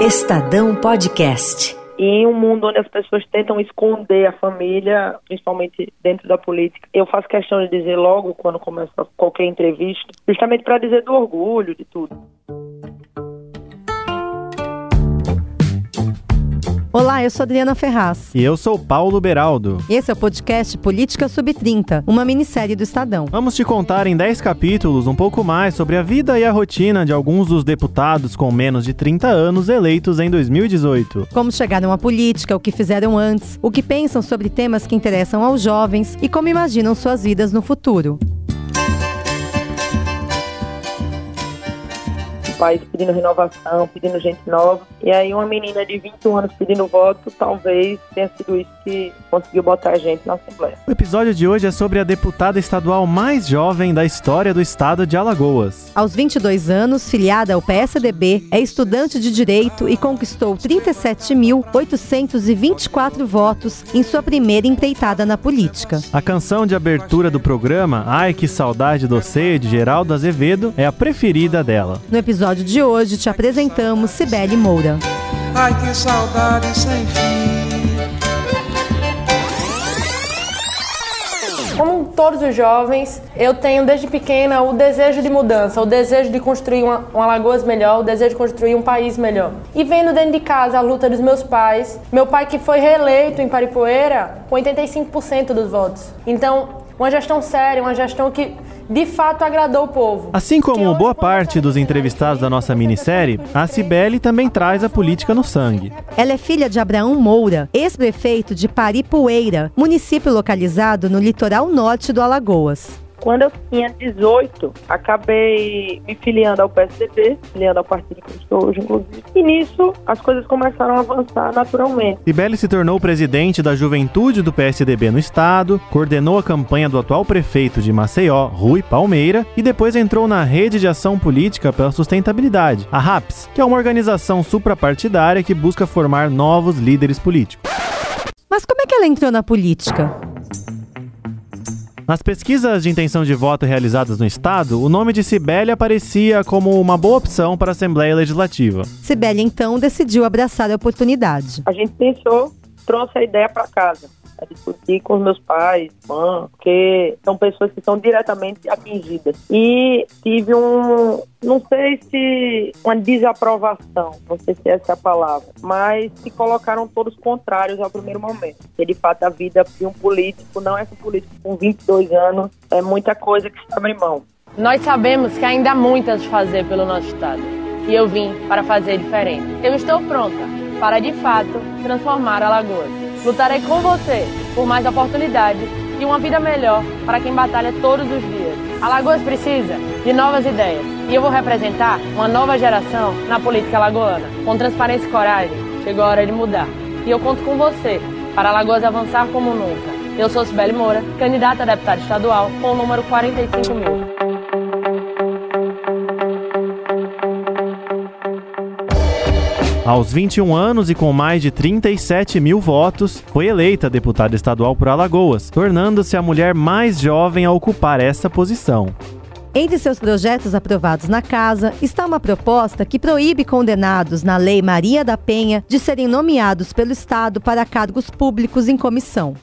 Estadão Podcast. Em um mundo onde as pessoas tentam esconder a família, principalmente dentro da política, eu faço questão de dizer logo quando começa qualquer entrevista, justamente para dizer do orgulho, de tudo. Olá, eu sou Adriana Ferraz. E eu sou Paulo Beraldo. Esse é o podcast Política Sub-30, uma minissérie do Estadão. Vamos te contar em 10 capítulos um pouco mais sobre a vida e a rotina de alguns dos deputados com menos de 30 anos eleitos em 2018. Como chegaram à política, o que fizeram antes, o que pensam sobre temas que interessam aos jovens e como imaginam suas vidas no futuro. País pedindo renovação, pedindo gente nova. E aí uma menina de 21 anos pedindo voto, talvez tenha sido isso que conseguiu botar a gente na Assembleia. O episódio de hoje é sobre a deputada estadual mais jovem da história do estado de Alagoas. Aos 22 anos, filiada ao PSDB, é estudante de Direito e conquistou 37.824 votos em sua primeira empreitada na política. A canção de abertura do programa, Ai Que Saudade do de Geraldo Azevedo, é a preferida dela. No episódio episódio de hoje te apresentamos Cibele Moura. Ai, que saudade sem fim. Como todos os jovens, eu tenho desde pequena o desejo de mudança, o desejo de construir uma, uma Alagoas melhor, o desejo de construir um país melhor. E vendo dentro de casa a luta dos meus pais, meu pai que foi reeleito em Paripoeira com 85% dos votos. Então, uma gestão séria, uma gestão que de fato agradou o povo. Assim como boa parte dos entrevistados da nossa minissérie, a Cibele também traz a política no sangue. Ela é filha de Abraão Moura, ex-prefeito de Paripueira, município localizado no litoral norte do Alagoas. Quando eu tinha 18, acabei me filiando ao PSDB, filiando ao partido que eu estou hoje, inclusive. E nisso, as coisas começaram a avançar naturalmente. Sibeli se tornou presidente da juventude do PSDB no estado, coordenou a campanha do atual prefeito de Maceió, Rui Palmeira, e depois entrou na Rede de Ação Política pela Sustentabilidade, a RAPS, que é uma organização suprapartidária que busca formar novos líderes políticos. Mas como é que ela entrou na política? Nas pesquisas de intenção de voto realizadas no estado, o nome de Cibele aparecia como uma boa opção para a Assembleia Legislativa. Cibele então decidiu abraçar a oportunidade. A gente pensou, trouxe a ideia para casa a discutir com os meus pais, mãe, porque são pessoas que são diretamente atingidas. E tive um, não sei se uma desaprovação, não sei se essa é a palavra, mas se colocaram todos contrários ao primeiro momento. Que de fato a vida de um político, não é um político com 22 anos, é muita coisa que se abre mão. Nós sabemos que ainda há muito a fazer pelo nosso Estado. E eu vim para fazer diferente. Eu estou pronta para, de fato, transformar Alagoas. Lutarei com você por mais oportunidades e uma vida melhor para quem batalha todos os dias. Alagoas precisa de novas ideias e eu vou representar uma nova geração na política alagoana. Com transparência e coragem, chegou a hora de mudar. E eu conto com você para Alagoas avançar como nunca. Eu sou Sibeli Moura, candidata a deputada estadual com o número 45 mil. Aos 21 anos e com mais de 37 mil votos, foi eleita deputada estadual por Alagoas, tornando-se a mulher mais jovem a ocupar essa posição. Entre seus projetos aprovados na casa está uma proposta que proíbe condenados na Lei Maria da Penha de serem nomeados pelo Estado para cargos públicos em comissão.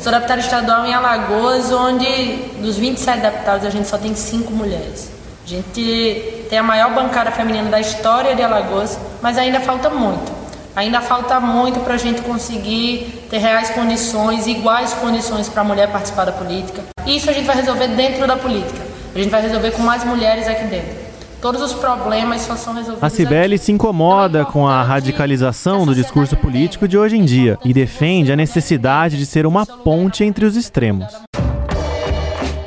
Sou deputada estadual em Alagoas, onde dos 27 deputados a gente só tem 5 mulheres. A gente tem a maior bancada feminina da história de Alagoas, mas ainda falta muito. Ainda falta muito para a gente conseguir ter reais condições, iguais condições para a mulher participar da política. E isso a gente vai resolver dentro da política. A gente vai resolver com mais mulheres aqui dentro. Todos os problemas só são resolvidos. A Cibele se incomoda então, é com a radicalização do discurso político de hoje em dia e defende a necessidade de ser uma ponte entre os extremos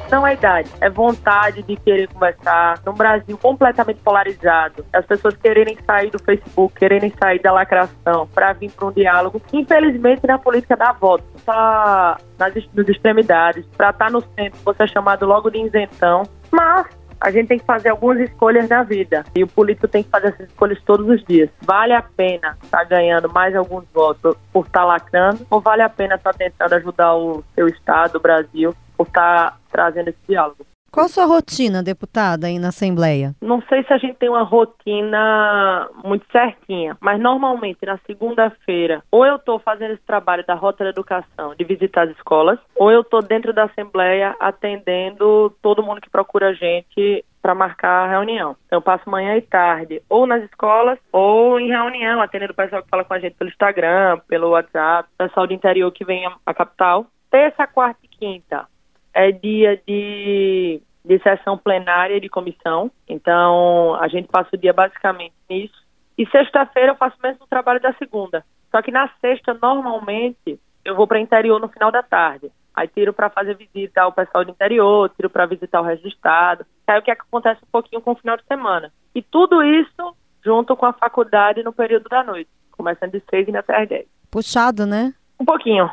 não é idade, é vontade de querer conversar. Num Brasil completamente polarizado, as pessoas quererem sair do Facebook, quererem sair da lacração para vir para um diálogo. Infelizmente, na política dá voto, tá nas, nas extremidades, para estar tá no centro, você é chamado logo de isentão. Mas a gente tem que fazer algumas escolhas na vida. E o político tem que fazer essas escolhas todos os dias. Vale a pena estar tá ganhando mais alguns votos por estar tá lacrando? Ou vale a pena estar tá tentando ajudar o seu estado, o Brasil, por estar trazendo esse diálogo? Qual a sua rotina, deputada, aí na Assembleia? Não sei se a gente tem uma rotina muito certinha, mas normalmente na segunda-feira, ou eu estou fazendo esse trabalho da Rota da Educação, de visitar as escolas, ou eu estou dentro da Assembleia atendendo todo mundo que procura a gente para marcar a reunião. Então, eu passo manhã e tarde, ou nas escolas, ou em reunião, atendendo o pessoal que fala com a gente pelo Instagram, pelo WhatsApp, pessoal do interior que vem à capital. Terça, quarta e quinta é dia de, de sessão plenária de comissão, então a gente passa o dia basicamente nisso. E sexta-feira eu faço o mesmo trabalho da segunda. Só que na sexta, normalmente, eu vou para o interior no final da tarde. Aí tiro para fazer visita ao pessoal do interior, tiro para visitar o resto do estado. Aí o que, é que acontece um pouquinho com o final de semana. E tudo isso junto com a faculdade no período da noite, começando de seis e até às dez. Puxado, né? Um pouquinho.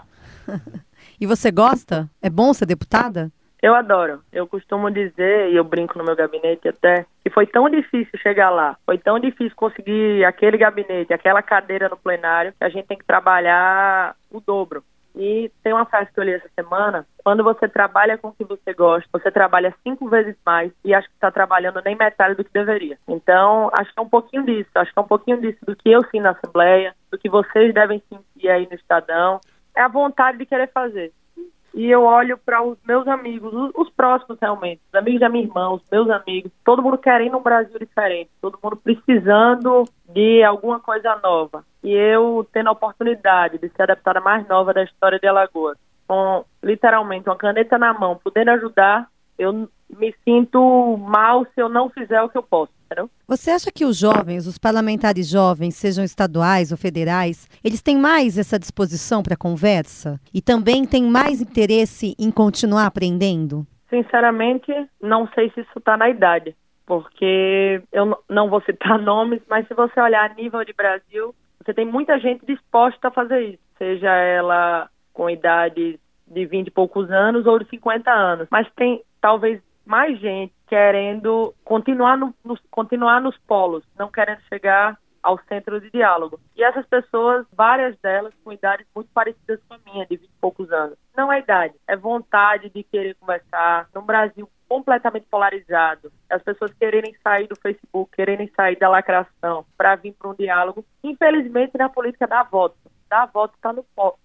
E você gosta? É bom ser deputada? Eu adoro. Eu costumo dizer, e eu brinco no meu gabinete até, que foi tão difícil chegar lá, foi tão difícil conseguir aquele gabinete, aquela cadeira no plenário, que a gente tem que trabalhar o dobro. E tem uma frase que eu li essa semana: quando você trabalha com o que você gosta, você trabalha cinco vezes mais e acho que está trabalhando nem metade do que deveria. Então, acho que é um pouquinho disso, acho que é um pouquinho disso do que eu sinto na Assembleia, do que vocês devem sentir aí no Estadão, é a vontade de querer fazer. E eu olho para os meus amigos, os, os, próximos realmente, os amigos da minha irmã, os meus amigos, todo mundo querendo um Brasil diferente, todo mundo precisando de alguma coisa nova. E eu tendo a oportunidade de ser a deputada mais nova da história de Alagoas, com literalmente uma caneta na mão, podendo ajudar, eu me sinto mal se eu não fizer o que eu posso. Você acha que os jovens, os parlamentares jovens, sejam estaduais ou federais, eles têm mais essa disposição para conversa? E também têm mais interesse em continuar aprendendo? Sinceramente, não sei se isso está na idade, porque eu não vou citar nomes, mas se você olhar a nível de Brasil, você tem muita gente disposta a fazer isso, seja ela com idade de 20 e poucos anos ou de 50 anos. Mas tem talvez mais gente querendo continuar, no, no, continuar nos polos, não querendo chegar ao centro de diálogo. E essas pessoas, várias delas com idades muito parecidas com a minha, de 20 e poucos anos. Não é idade, é vontade de querer conversar. Num Brasil completamente polarizado, as pessoas quererem sair do Facebook, quererem sair da lacração para vir para um diálogo. Infelizmente, na política dá voto. Dá voto está no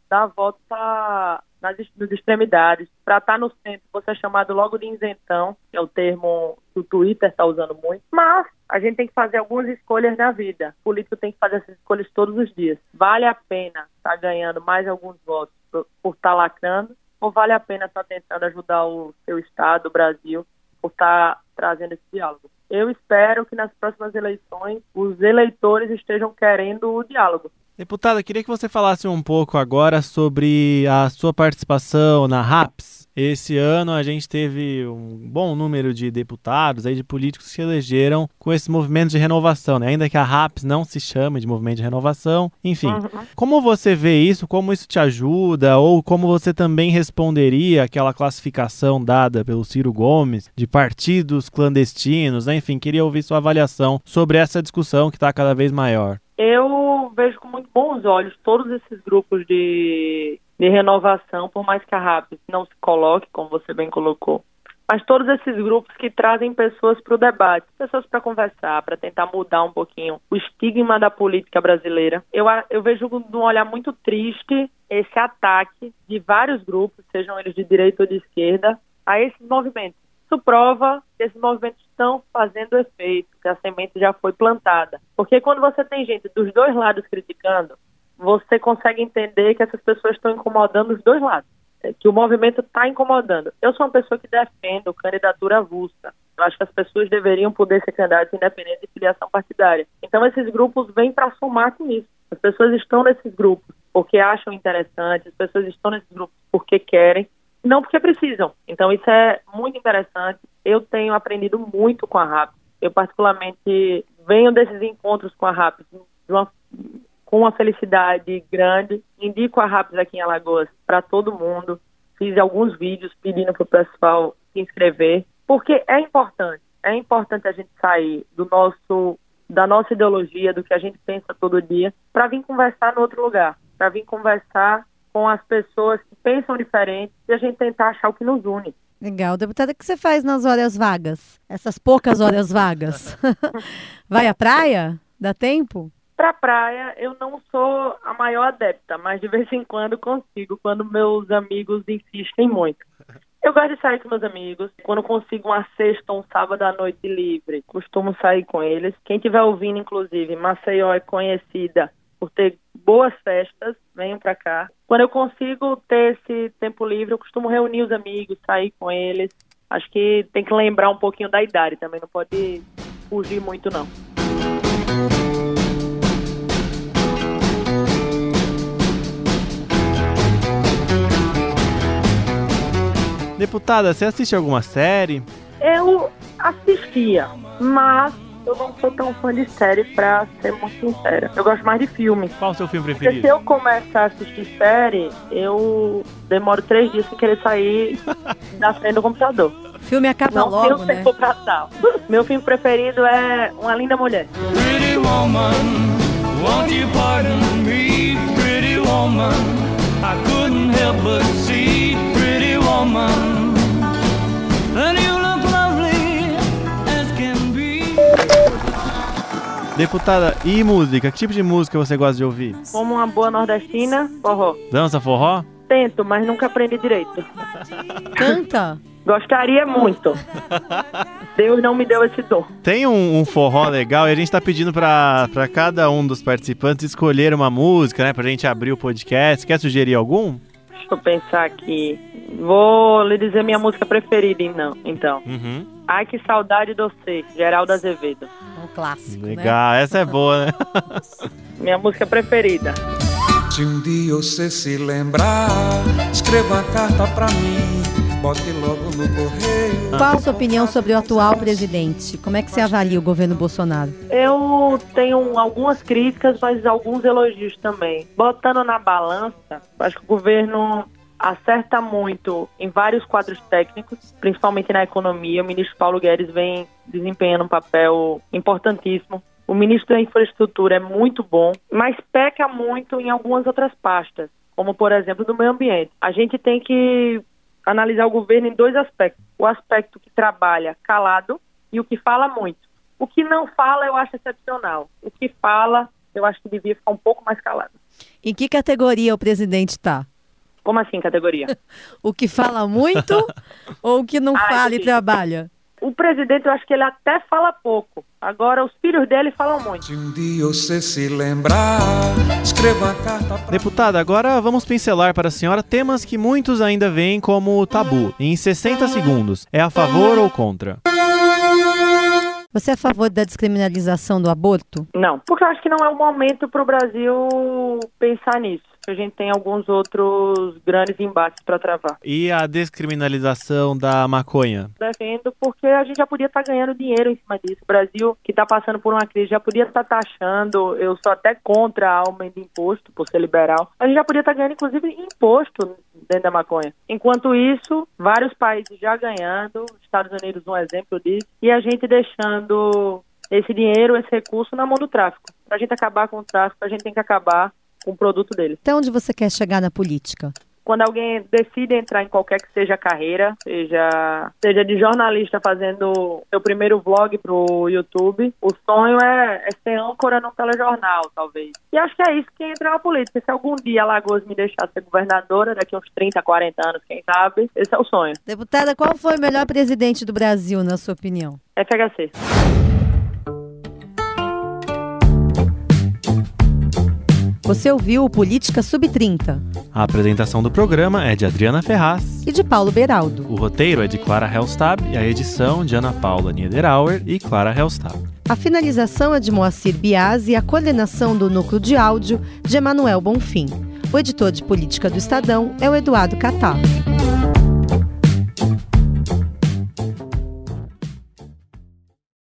dá voto está nas, nas extremidades. Para estar tá no centro, você é chamado logo de isentão, que é o termo que o Twitter está usando muito. Mas a gente tem que fazer algumas escolhas na vida. O político tem que fazer essas escolhas todos os dias. Vale a pena estar tá ganhando mais alguns votos por estar tá lacrando? Ou vale a pena estar tá tentando ajudar o seu estado, o Brasil, por estar tá trazendo esse diálogo? Eu espero que nas próximas eleições os eleitores estejam querendo o diálogo. Deputada, queria que você falasse um pouco agora sobre a sua participação na RAPS. Esse ano a gente teve um bom número de deputados, aí, de políticos que se elegeram com esse movimento de renovação, né? ainda que a RAPS não se chame de movimento de renovação. Enfim, uhum. como você vê isso? Como isso te ajuda? Ou como você também responderia àquela classificação dada pelo Ciro Gomes de partidos clandestinos? Né? Enfim, queria ouvir sua avaliação sobre essa discussão que está cada vez maior. Eu vejo com muito bons olhos todos esses grupos de, de renovação, por mais que a RAPS não se coloque, como você bem colocou, mas todos esses grupos que trazem pessoas para o debate, pessoas para conversar, para tentar mudar um pouquinho o estigma da política brasileira. Eu, eu vejo de um olhar muito triste esse ataque de vários grupos, sejam eles de direita ou de esquerda, a esses movimentos. Isso prova que esses movimentos estão fazendo efeito, que a semente já foi plantada. Porque quando você tem gente dos dois lados criticando, você consegue entender que essas pessoas estão incomodando os dois lados, que o movimento está incomodando. Eu sou uma pessoa que defendo candidatura avulsa. Eu acho que as pessoas deveriam poder ser candidatas independente de filiação partidária. Então esses grupos vêm para somar com isso. As pessoas estão nesses grupos porque acham interessante, as pessoas estão nesses grupos porque querem não porque precisam. Então isso é muito interessante. Eu tenho aprendido muito com a RAP. Eu particularmente venho desses encontros com a RAP com uma felicidade grande. Indico a RAPS aqui em Alagoas para todo mundo. Fiz alguns vídeos pedindo para o pessoal se inscrever, porque é importante. É importante a gente sair do nosso da nossa ideologia, do que a gente pensa todo dia, para vir conversar no outro lugar, para vir conversar com as pessoas que pensam diferente e a gente tentar achar o que nos une. Legal. Deputada, o que você faz nas horas vagas? Essas poucas horas vagas? Vai à praia? Dá tempo? Pra praia, eu não sou a maior adepta, mas de vez em quando consigo, quando meus amigos insistem muito. Eu gosto de sair com meus amigos. Quando consigo uma sexta ou um sábado à noite livre, costumo sair com eles. Quem estiver ouvindo, inclusive, Maceió é conhecida por ter boas festas, venham para cá. Quando eu consigo ter esse tempo livre, eu costumo reunir os amigos, sair com eles. Acho que tem que lembrar um pouquinho da idade também, não pode fugir muito não. Deputada, você assiste alguma série? Eu assistia, mas eu não sou tão fã de série, pra ser muito sincera. Eu gosto mais de filme. Qual o seu filme Porque preferido? se eu começar a assistir série, eu demoro três dias sem querer sair da frente do computador. Filme acaba não logo, tenho né? tempo pra tal. Meu filme preferido é Uma Linda Mulher. Pretty woman, won't you pardon me, pretty woman? I couldn't help but see, pretty woman. Deputada, e música? Que tipo de música você gosta de ouvir? Como uma boa nordestina, forró. Dança forró? Tento, mas nunca aprendi direito. Canta. Gostaria muito. Deus não me deu esse dom. Tem um, um forró legal e a gente tá pedindo pra, pra cada um dos participantes escolher uma música, né? Pra gente abrir o podcast. Quer sugerir algum? Deixa eu pensar aqui. Vou lhe dizer minha música preferida, não. Então. Uhum. Ai, que saudade de você, Geraldo Azevedo. Um clássico, né? Legal, essa é boa, né? Minha música preferida. Se um dia você se lembrar, escreva uma carta pra mim, bote logo no correio. Qual a sua opinião sobre o atual presidente? Como é que você avalia o governo Bolsonaro? Eu tenho algumas críticas, mas alguns elogios também. Botando na balança, acho que o governo acerta muito em vários quadros técnicos, principalmente na economia. O ministro Paulo Guedes vem desempenhando um papel importantíssimo. O ministro da Infraestrutura é muito bom, mas peca muito em algumas outras pastas, como por exemplo do meio ambiente. A gente tem que analisar o governo em dois aspectos: o aspecto que trabalha calado e o que fala muito. O que não fala eu acho excepcional. O que fala eu acho que devia ficar um pouco mais calado. Em que categoria o presidente tá? Como assim, categoria? O que fala muito ou o que não Ai, fala e trabalha? O presidente, eu acho que ele até fala pouco. Agora, os filhos dele falam muito. Se um dia você se lembrar, escreva uma carta pra Deputada, agora vamos pincelar para a senhora temas que muitos ainda veem como tabu. Em 60 segundos, é a favor ou contra? Você é a favor da descriminalização do aborto? Não, porque eu acho que não é o momento para o Brasil pensar nisso. A gente tem alguns outros grandes embates para travar. E a descriminalização da maconha? Defendo porque a gente já podia estar ganhando dinheiro em cima disso. O Brasil, que está passando por uma crise, já podia estar taxando. Eu sou até contra aumento de imposto, por ser liberal. A gente já podia estar ganhando, inclusive, imposto dentro da maconha. Enquanto isso, vários países já ganhando, Estados Unidos um exemplo disso, e a gente deixando esse dinheiro, esse recurso na mão do tráfico. Para a gente acabar com o tráfico, a gente tem que acabar com o produto dele. Até onde você quer chegar na política? Quando alguém decide entrar em qualquer que seja a carreira, seja, seja de jornalista fazendo seu primeiro vlog pro YouTube, o sonho é, é ser âncora num telejornal, talvez. E acho que é isso que entra na política. Se algum dia Alagoas me deixar ser governadora, daqui uns 30, 40 anos, quem sabe, esse é o sonho. Deputada, qual foi o melhor presidente do Brasil, na sua opinião? FHC. Você ouviu o Política Sub-30 A apresentação do programa é de Adriana Ferraz. e de Paulo Beraldo. O roteiro é de Clara Helstab e a edição de Ana Paula Niederauer e Clara Helstab. A finalização é de Moacir Biasi e a coordenação do núcleo de áudio de Emanuel Bonfim. O editor de política do Estadão é o Eduardo Catá.